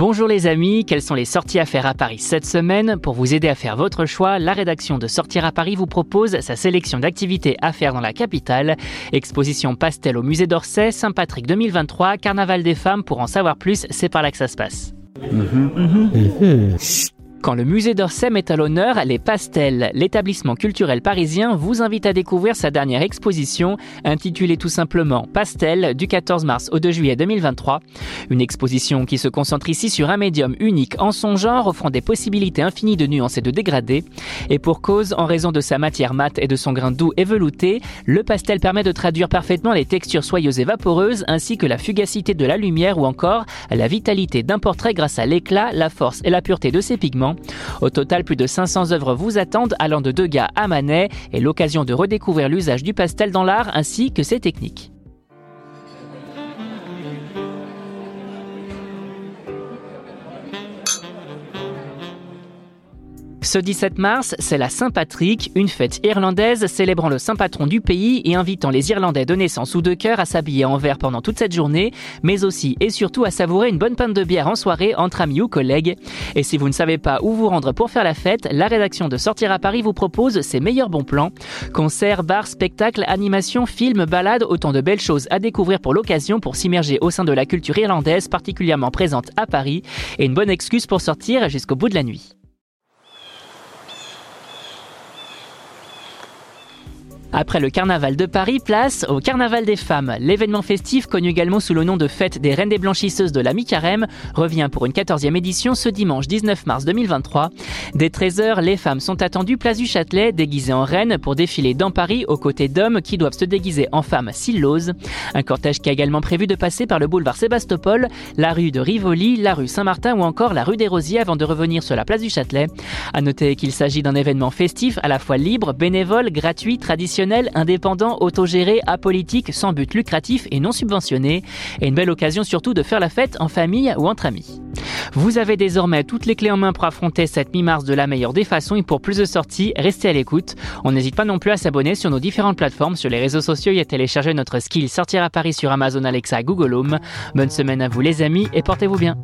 Bonjour les amis, quelles sont les sorties à faire à Paris cette semaine Pour vous aider à faire votre choix, la rédaction de Sortir à Paris vous propose sa sélection d'activités à faire dans la capitale. Exposition pastel au musée d'Orsay, Saint-Patrick 2023, Carnaval des femmes, pour en savoir plus, c'est par là que ça se passe. Quand le musée d'Orsay met à l'honneur les pastels, l'établissement culturel parisien vous invite à découvrir sa dernière exposition intitulée tout simplement Pastel du 14 mars au 2 juillet 2023. Une exposition qui se concentre ici sur un médium unique en son genre offrant des possibilités infinies de nuances et de dégradés. Et pour cause, en raison de sa matière mate et de son grain doux et velouté, le pastel permet de traduire parfaitement les textures soyeuses et vaporeuses ainsi que la fugacité de la lumière ou encore la vitalité d'un portrait grâce à l'éclat, la force et la pureté de ses pigments au total, plus de 500 œuvres vous attendent allant de Degas à Manet et l'occasion de redécouvrir l'usage du pastel dans l'art ainsi que ses techniques. Ce 17 mars, c'est la Saint-Patrick, une fête irlandaise célébrant le saint patron du pays et invitant les Irlandais de naissance ou de cœur à s'habiller en vert pendant toute cette journée, mais aussi et surtout à savourer une bonne pinte de bière en soirée entre amis ou collègues. Et si vous ne savez pas où vous rendre pour faire la fête, la rédaction de Sortir à Paris vous propose ses meilleurs bons plans. Concerts, bars, spectacles, animations, films, balades, autant de belles choses à découvrir pour l'occasion pour s'immerger au sein de la culture irlandaise particulièrement présente à Paris et une bonne excuse pour sortir jusqu'au bout de la nuit. Après le carnaval de Paris, place au carnaval des femmes. L'événement festif, connu également sous le nom de Fête des Reines des Blanchisseuses de la mi-carême, revient pour une 14e édition ce dimanche 19 mars 2023. Dès 13h, les femmes sont attendues place du Châtelet, déguisées en reines, pour défiler dans Paris aux côtés d'hommes qui doivent se déguiser en femmes s'ils l'osent. Un cortège qui a également prévu de passer par le boulevard Sébastopol, la rue de Rivoli, la rue Saint-Martin ou encore la rue des Rosiers avant de revenir sur la place du Châtelet. À noter qu'il s'agit d'un événement festif à la fois libre, bénévole, gratuit, traditionnel indépendant, autogéré, apolitique, sans but lucratif et non subventionné. Et une belle occasion surtout de faire la fête en famille ou entre amis. Vous avez désormais toutes les clés en main pour affronter cette mi-mars de la meilleure des façons et pour plus de sorties, restez à l'écoute. On n'hésite pas non plus à s'abonner sur nos différentes plateformes, sur les réseaux sociaux et à télécharger notre skill Sortir à Paris sur Amazon Alexa Google Home. Bonne semaine à vous les amis et portez-vous bien.